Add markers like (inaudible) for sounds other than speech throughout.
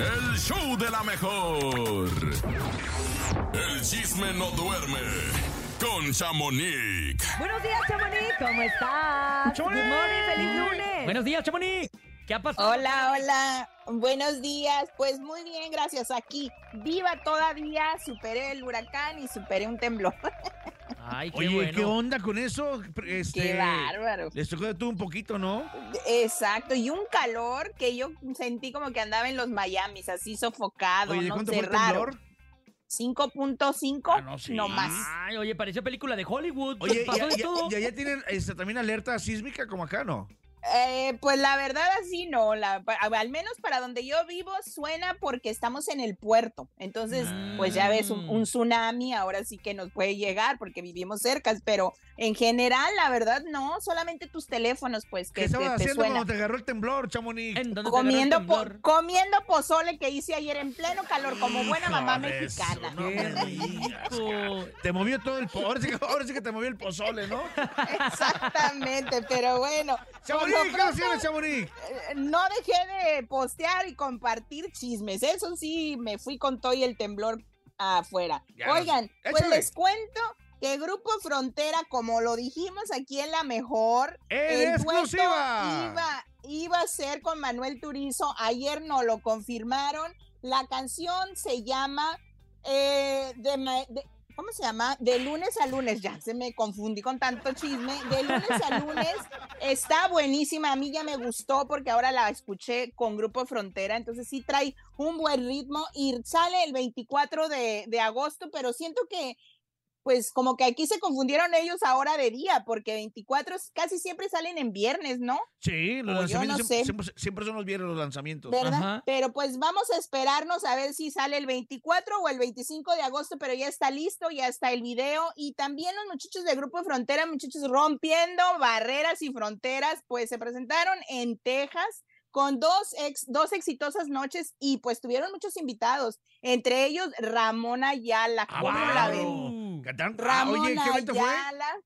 El show de la mejor. El chisme no duerme. Con Chamonix. Buenos días, Chamonix. ¿Cómo estás? ¡Chamonix! Good morning, feliz lunes. Buenos días, Chamonix. ¿Qué ha pasado? Hola, hola. Buenos días. Pues muy bien, gracias. Aquí, viva todavía. Superé el huracán y superé un temblor. (laughs) Ay, qué Oye, bueno. ¿qué onda con eso? Este, Qué bárbaro. Les tocó de todo un poquito, ¿no? Exacto. Y un calor que yo sentí como que andaba en los Miamis, así sofocado, Oye, ¿de no cuánto sé, fue el raro. temblor? 5.5, Ah, no, sí. no más. Ay, oye, pareció película de Hollywood. Oye, pasó ¿ya, de ya- todo. ya- ya tienen este, también alerta sísmica como acá, no? Eh, pues la verdad así no, la, al menos para donde yo vivo suena porque estamos en el puerto, entonces pues ya ves un, Mm. un tsunami ahora sí que nos puede llegar porque vivimos cerca, pero en general la verdad no, solamente tus teléfonos pues ¿Qué que te, estabas te haciendo suena. cuando te agarró el temblor, Chamonix? ¿En dónde te Comiendo, agarró el po- comiendo pozole que hice ayer en pleno calor como buena mamá mexicana. no Qué me digas, rico. Te movió todo el... Ahora sí, que, ahora sí que te movió el pozole, ¿no? (laughs) Exactamente, pero bueno. Chamonix, eh, no dejé de postear y compartir chismes. Eso sí, me fui con todo y el temblor afuera. Ya nos- Oigan, pues les cuento que Grupo Frontera, como lo dijimos aquí en La Mejor, iba, iba a ser con Manuel Turizo. Ayer no lo confirmaron. La canción se llama eh, de ma- de- ¿Cómo se llama? De lunes a lunes, ya se me confundí con tanto chisme. De lunes a lunes está buenísima. A mí ya me gustó porque ahora la escuché con Grupo Frontera. Entonces sí trae un buen ritmo y sale el 24 de, de agosto, pero siento que pues como que aquí se confundieron ellos ahora de día, porque 24 es- casi siempre salen en viernes, ¿no? Sí, los O lanzamientos no siempre, sé. siempre, siempre son los viernes los lanzamientos. ¿Verdad? Ajá. Pero pues vamos a esperarnos a ver si sale el 24 o el 25 de agosto, pero ya está listo, ya está el video. Y también los muchachos de Grupo Frontera, muchachos rompiendo barreras y fronteras, pues se presentaron en Texas con dos, ex, dos exitosas noches y pues tuvieron muchos invitados, entre ellos Ramón Ayala. Ah, ¿Cómo la ven? Cantaron- ah, Ramón oye, ¿qué evento fue? Ayala.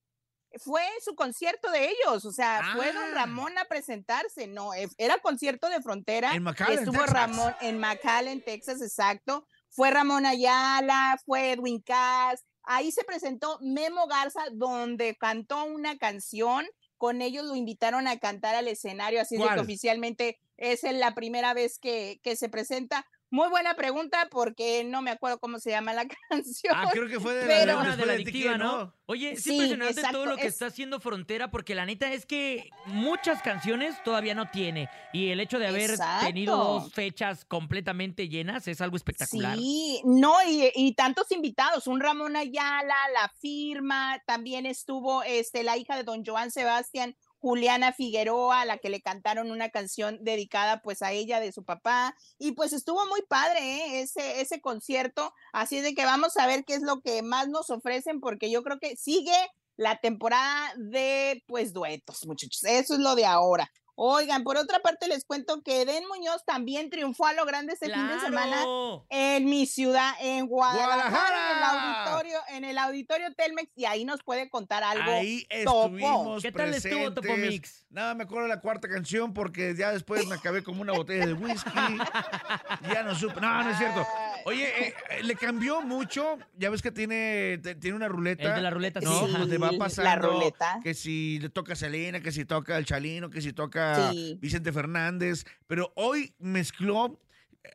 Fue su concierto de ellos, o sea, fue don Ah. Ramón a presentarse, no, eh, era concierto de frontera. En McAllen, Estuvo Texas. Ramón en McAllen, Texas, exacto. Fue Ramón Ayala, fue Edwin Cass. Ahí se presentó Memo Garza, donde cantó una canción. Con ellos lo invitaron a cantar al escenario, así es de que oficialmente es la primera vez que, que se presenta. Muy buena pregunta porque no me acuerdo cómo se llama la (laughs) canción. Ah, creo que fue de Pero- la, Una después de la de adictiva, Tiqué, ¿no? Oye, es Sí, impresionante todo lo que es- está haciendo Frontera, porque la neta es que muchas canciones todavía no tiene. Y el hecho de haber tenido dos fechas completamente llenas es algo espectacular. Sí, no, y, y tantos invitados, un Ramón Ayala, la firma, también estuvo este, la hija de don Joan Sebastián, Juliana Figueroa, a la que le cantaron una canción dedicada pues a ella de su papá, y pues estuvo muy padre ¿eh? ese, ese concierto, así de que vamos a ver qué es lo que más nos ofrecen, porque yo creo que sigue la temporada de pues duetos, muchachos, eso es lo de ahora. Oigan, por otra parte les cuento que Eden Muñoz también triunfó a lo grande este fin de semana en mi ciudad, en Guadalajara, ¡Guadalajara! en el auditorio, en el auditorio Telmex, y ahí nos puede contar algo. Ahí topo. estuvimos ¿Qué tal estuvo Topo presentes. Mix? Nada, me acuerdo de la cuarta canción porque ya después me acabé como una botella de whisky. (laughs) ya no supe. No, no es cierto. Oye, eh, eh, le cambió mucho. Ya ves que tiene, te- tiene una ruleta. El de la ruleta, sí. No, Sí, te va la pasando. ruleta. Que si le toca a Selena, que si toca el Chalino, que si toca Sí. Vicente Fernández. Pero hoy mezcló.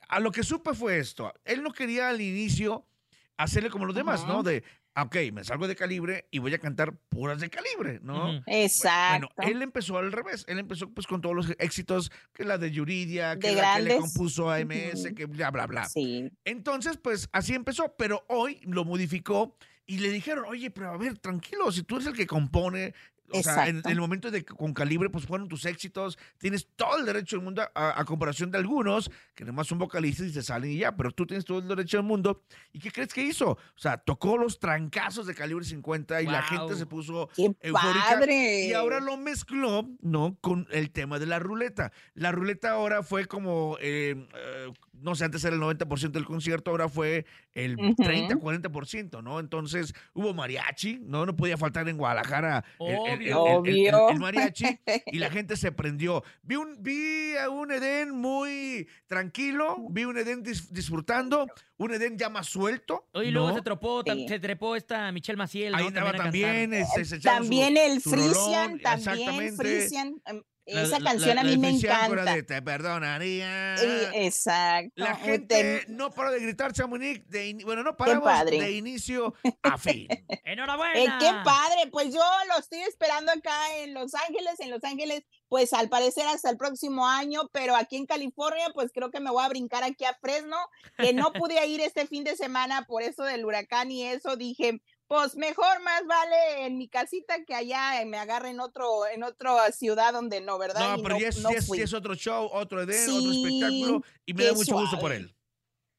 A lo que supe fue esto. Él no quería al inicio hacerle como los demás, Ajá. ¿no? De, ah, ok, me salgo de calibre y voy a cantar puras de calibre, ¿no? Ujú. Exacto. Bueno, él empezó al revés. Él empezó pues con todos los éxitos, que la de Yuridia, que De la que le grandes. compuso a MS, Ujú. que bla, bla, bla. Sí. Entonces, pues así empezó, pero hoy lo modificó y le dijeron, oye, pero a ver, tranquilo, si tú eres el que compone, o sea, en, el momento de que con calibre, pues fueron tus éxitos, tienes todo el derecho del mundo a, a comparación de algunos, que nomás son vocalistas y se salen y ya, pero tú tienes todo el derecho del mundo. ¿Y qué crees que hizo? O sea, tocó los trancazos de calibre 50 y la gente se puso ¡Qué eufórica. padre! Y ahora lo mezcló, ¿no? Con el tema de la ruleta. La ruleta ahora fue como, eh, eh, no sé, antes era el 90% del concierto, ahora fue el Ujú. 30-40%, ¿no? Entonces hubo mariachi, ¿no? No podía faltar en Guadalajara el, el- el- el- el- Obvio. el mariachi y la (laughs) gente se prendió. Vi, un, vi a un Edén muy tranquilo, vi un Edén dis- disfrutando, un Edén ya más suelto. Y luego ¿no? se, tropó, tam- Sí. se trepó esta Michelle Maciel, ¿no? Ahí andaba a cantar. también, este, se su- También el su Frisian, rolón, también exactamente. Frisian. La- Esa la- canción la- a mí la me encanta. de Te perdonaría. Exacto. La Te- gente no paró de gritar Chamonix, de in- bueno, no paramos padre. de inicio a fin. (laughs) ¡Enhorabuena! Eh, qué padre, pues yo lo estoy esperando acá en Los Ángeles, en Los Ángeles, pues al parecer hasta el próximo año, pero aquí en California, pues creo que me voy a brincar aquí a Fresno, que no pude ir este fin de semana por eso del huracán y eso, dije, pues mejor más vale en mi casita que allá me agarre en otro, en otra ciudad donde no, ¿verdad? No, Y pero ya es, no ya es- fui. ya es otro show, otro Edén, otro espectáculo y me da mucho gusto por él.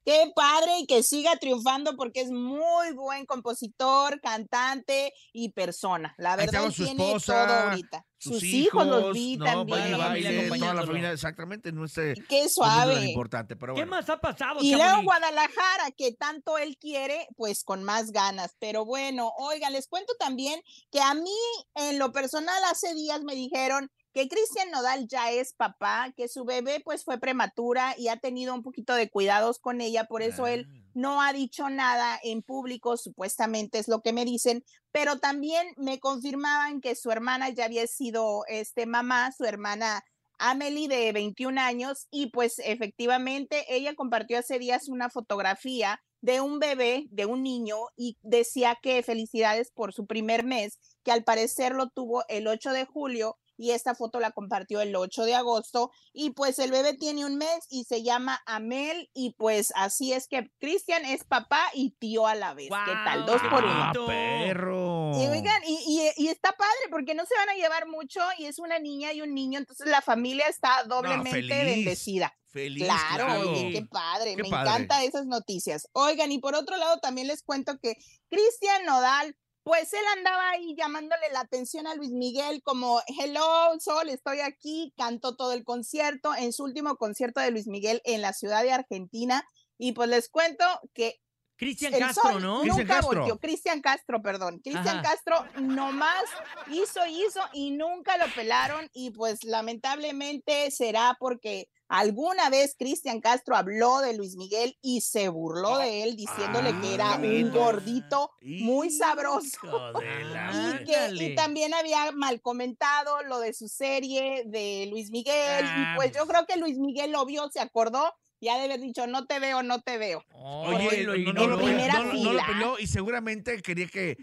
Qué padre y que siga triunfando porque es muy buen compositor, cantante y persona. La verdad su tiene esposa, todo ahorita. Sus, Sus, hijos, los vi ¿no? también. Baile, la familia baile, toda la familia, exactamente, no sé. Qué no es tan suave. importante, pero ¿Qué bueno. más ha pasado, Y luego? Guadalajara, que tanto él quiere, pues con más ganas. Pero bueno, oigan, les cuento también que a mí, en lo personal, hace días me dijeron que Cristian Nodal ya es papá, que su bebé pues fue prematura y ha tenido un poquito de cuidados con ella, por eso él Ah. no ha dicho nada en público, supuestamente es lo que me dicen, pero también me confirmaban que su hermana ya había sido este mamá, su hermana Amelie de 21 años y pues efectivamente ella compartió hace días una fotografía de un bebé, de un niño y decía que felicidades por su primer mes, que al parecer lo tuvo el 8 de julio y esta foto la compartió el 8 de agosto y pues el bebé tiene un mes y se llama Amel y pues así es que Cristian es papá y tío a la vez. ¿Qué tal? Dos por uno. Ah, perro. Y oigan, y, y- y está padre porque no se van a llevar mucho y es una niña y un niño, entonces la familia está doblemente bendecida. Feliz, Claro, claro. oye, qué padre, Qué me padre. encantan esas noticias. Oigan, y por otro lado también les cuento que Cristian Nodal, pues él andaba ahí llamándole la atención a Luis Miguel como, hello, Sol, estoy aquí, cantó todo el concierto, en su último concierto de Luis Miguel en la ciudad de Argentina, y pues les cuento que Cristian Castro, Sol ¿no? Cristian Nunca Castro. volteó. Cristian Castro, perdón. Cristian. Castro nomás hizo, hizo y nunca lo pelaron. Y pues lamentablemente será porque alguna vez Cristian Castro habló deIs Miguel y se burló de él diciéndole que era Ah, un gordito muy sabroso. de la- (laughs) Y, que, y también había mal comentado lo de su serie de Luis Miguel. Ah, y pues yo pues. creo que Luis Miguel lo vio, se acordó y ha de haber dicho, no te veo, no te veo. Oye, no, lo no, no lo ignoró. peló, primera no lo- no lo fila. peló y seguramente quería que,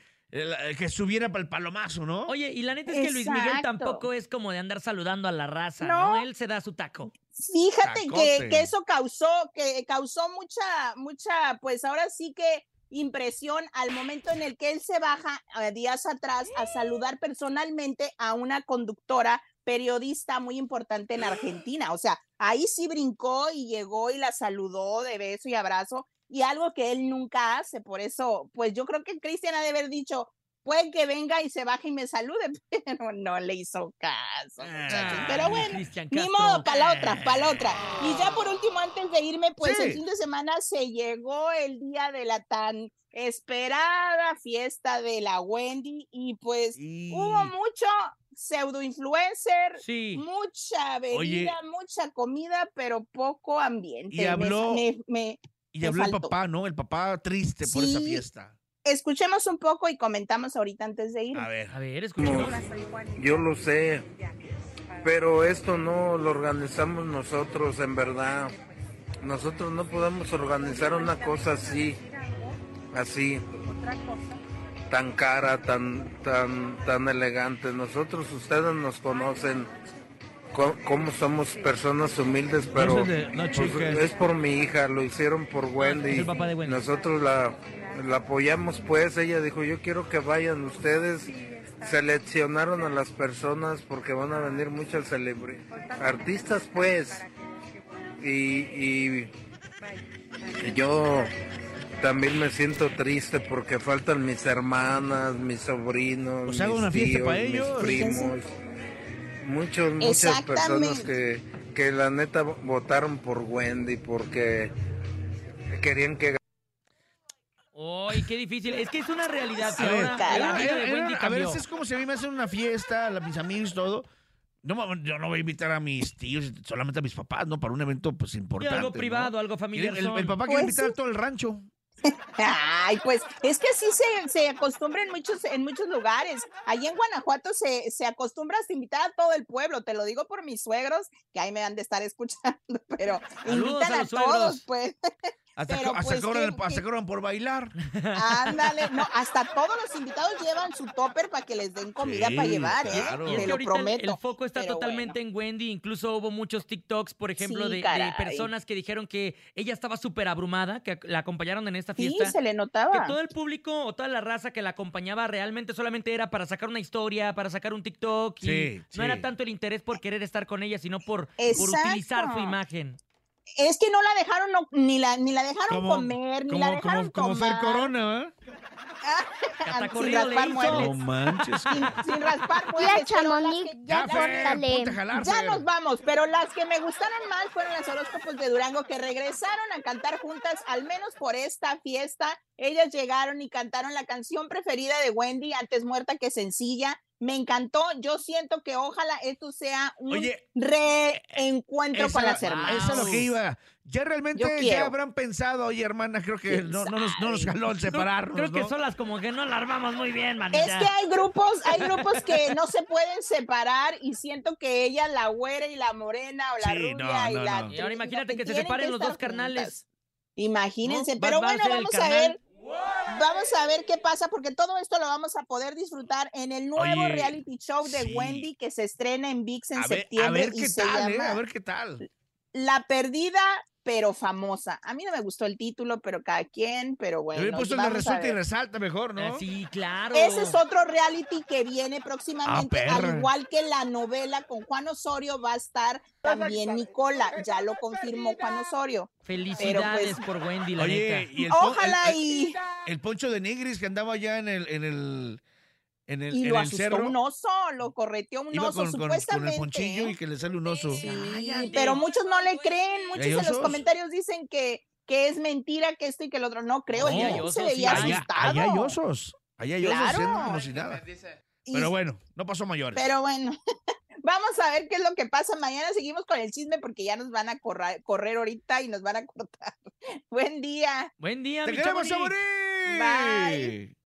que subiera para el palomazo, ¿no? Oye, y la neta es que Luis Miguel tampoco es como de andar saludando a la raza, No. ¿no? Él se da su taco. Fíjate que, eso causó, que causó mucha, mucha, pues ahora sí que impresión al momento en el que él se baja eh, días atrás a saludar personalmente a una conductora periodista muy importante en Argentina. O sea, ahí sí brincó y llegó y la saludó de beso y abrazo y algo que él nunca hace. Por eso, pues yo creo que Cristian ha de haber dicho, puede que venga y se baje y me salude, (laughs) pero no le hizo caso. Ah, Pero bueno, ni modo, para la otra, para la otra. Y ya por último, antes de irme, pues Sí. el fin de semana se llegó el día de la tan esperada fiesta de la Wendy y pues hubo mucho pseudo influencer, Sí. mucha bebida, Oye. mucha comida, pero poco ambiente. Y habló- me- me- Y habló el papá, ¿no? El papá triste por esa fiesta. Escuchemos un poco y comentamos ahorita antes de ir. A ver. A ver, escuchemos. Yo lo sé, pero esto no lo organizamos nosotros, en verdad. Nosotros no podemos organizar una cosa así, así, tan cara, tan, tan, tan elegante. Nosotros, ustedes nos conocen, co- cómo somos personas humildes, pero es de- no, pues, es por mi hija, lo hicieron por es Wendy. el papá de Wendy. Nosotros la, la apoyamos, pues. Ella dijo: Yo quiero que vayan ustedes. Seleccionaron a las personas porque van a venir muchas celebridades, artistas, pues. Y, y yo también me siento triste porque faltan mis hermanas, mis sobrinos, Pues mis una tíos, para mis primos. Muchos, muchas personas que, que la neta votaron por Wendy porque querían que ¡Ay, qué difícil! Es que es una realidad. Ahora era- era- a cambió. es como si a mí me hacen una fiesta, a mis amigos todo. No, yo no voy a invitar a mis tíos, solamente a mis papás, ¿no? Para un evento, pues, Y importante. algo ¿no? privado, algo familiar. El, papá quiere Pues invitar sí. a todo el rancho. Ay, pues es que sí se, se acostumbra en muchos, en muchos lugares. Allí en Guanajuato se, se acostumbra a invitar a todo el pueblo. Te lo digo por mis suegros, que ahí me han de estar escuchando, (laughs) pero Saludos invitan a todos, suegros. pues. Hasta, Pero, hasta pues, cobran, cobran por bailar. Ándale, no, (laughs) hasta todos los invitados llevan su topper para que les den comida Sí, para llevar, ¿eh? claro. Y es Te que lo el- prometo. El, foco está Pero totalmente en Wendy. Incluso hubo muchos TikToks, por ejemplo, Sí, de, personas que dijeron que ella estaba súper abrumada, que la acompañaron en esta Sí, fiesta. se le que notaba. todo el público o toda la raza que la acompañaba realmente solamente era para sacar una historia, para sacar un TikTok. Y Sí, no sí. era tanto el interés por querer estar con ella, sino por, utilizar su imagen. Es que no la dejaron, no- ni la, ni la dejaron Como- comer, ni la dejaron como, tomar. Corona, ¿eh? (laughs) Sin raspar muebles. No manches. sin, sin raspar Ya, muebles, Ya, ya Ya nos vamos, pero las que me gustaron más fueron las horóscopos de Durango que regresaron a cantar juntas, al menos por esta fiesta. Ellas llegaron y cantaron la canción preferida de Wendy, antes muerta que sencilla. Me encantó. Yo siento que ojalá esto sea un Oye, reencuentro esa, con las hermanas. esa es lo que iba. Ya realmente Yo ya quiero. habrán pensado, oye, hermana, creo que no, no, nos, no nos jaló el separarnos, Creo que ¿no? solas como que no la armamos muy bien, manita. Es que hay grupos, hay grupos que no se pueden separar y siento que ella, la güera y la morena o la Sí, rubia no, y no, la no. Y ahora imagínate que se tienen separen los dos estar carnales. Imagínense, ¿No? pero Va- va a bueno, ser el vamos a carnal. ver. Vamos a ver qué pasa, porque todo esto lo vamos a poder disfrutar en el nuevo Oye, reality show de sí. Wendy que se estrena en VIX en A ver, septiembre a ver y qué se tal, ¿eh? A ver qué tal. La Perdida, pero famosa. A mí no me gustó el título, pero cada quien, pero bueno. hubiera puesto el a resulta y resalta mejor, ¿no? Sí, claro. Ese es otro reality que viene próximamente, Ah, al igual que la novela con Juan Osorio va a estar también Nicola, ya lo confirmó Juan Osorio. Felicidades pues, por Wendy, la Oye, neta. y el, pon- Ojalá el- el- y, el poncho de Nigris que andaba allá en el, en el, en el, y en lo el asustó cerro. un oso, lo correteó un Iba oso, con, con- con supuestamente. el ponchillo y que le sale un oso. Sí, pero muchos no le creen, muchos ¿Hay en los comentarios dicen que, que es mentira, que esto y que el otro. No creo, No, el se sí veía hay. Allá, asustado. allá hay osos. Allá hay osos Claro. haciendo como si nada. Y- Pero bueno, no pasó mayores. Pero bueno, (laughs) vamos a ver qué es lo que pasa. Mañana seguimos con el chisme porque ya nos van a correr, correr ahorita y nos van a (laughs) cortar. Buen día. Buen día, ¡Te mi queremos, Chamonix. Chamonix! Bye.